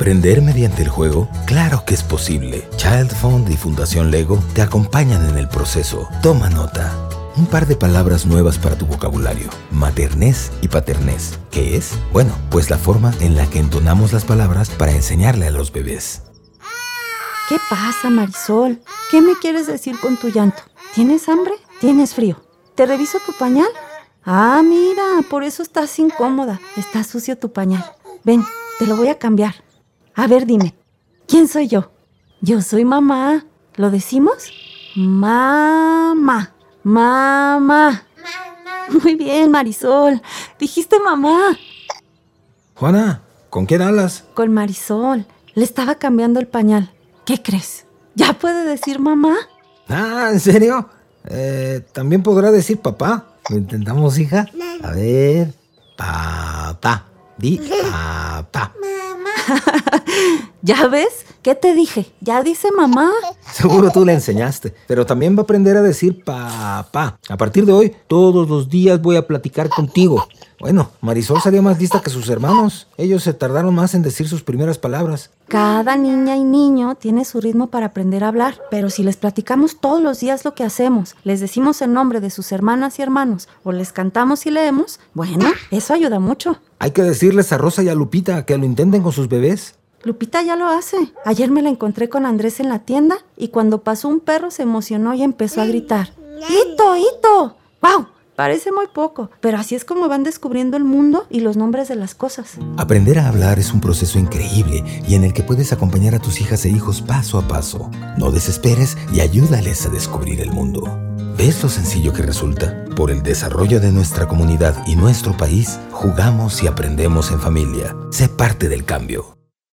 ¿Aprender mediante el juego? Claro que es posible. Child Fund y Fundación Lego te acompañan en el proceso. Toma nota. Un par de palabras nuevas para tu vocabulario. Maternés y paternés. ¿Qué es? Bueno, pues la forma en la que entonamos las palabras para enseñarle a los bebés. ¿Qué pasa, Marisol? ¿Qué me quieres decir con tu llanto? ¿Tienes hambre? ¿Tienes frío? ¿Te reviso tu pañal? Ah, mira, por eso estás incómoda. Está sucio tu pañal. Ven, te lo voy a cambiar. A ver, dime, ¿quién soy yo? Yo soy mamá. ¿Lo decimos? Mamá, mamá. Muy bien, Marisol. Dijiste mamá. Juana, ¿con quién hablas? Con Marisol. Le estaba cambiando el pañal. ¿Qué crees? ¿Ya puede decir mamá? Ah, ¿en serio? Eh, También podrá decir papá. ¿Lo intentamos, hija? A ver. Papá. Di papá. ¿Ya ves? ¿Qué te dije? Ya dice mamá. Seguro tú le enseñaste. Pero también va a aprender a decir papá. A partir de hoy, todos los días voy a platicar contigo. Bueno, Marisol salió más lista que sus hermanos. Ellos se tardaron más en decir sus primeras palabras. Cada niña y niño tiene su ritmo para aprender a hablar, pero si les platicamos todos los días lo que hacemos, les decimos el nombre de sus hermanas y hermanos o les cantamos y leemos, bueno, eso ayuda mucho. Hay que decirles a Rosa y a Lupita que lo intenten con sus bebés. Lupita ya lo hace. Ayer me la encontré con Andrés en la tienda y cuando pasó un perro se emocionó y empezó a gritar. ¡Hito, hito! ¡Wow! Parece muy poco, pero así es como van descubriendo el mundo y los nombres de las cosas. Aprender a hablar es un proceso increíble y en el que puedes acompañar a tus hijas e hijos paso a paso. No desesperes y ayúdales a descubrir el mundo. ¿Ves lo sencillo que resulta? Por el desarrollo de nuestra comunidad y nuestro país, jugamos y aprendemos en familia. Sé parte del cambio.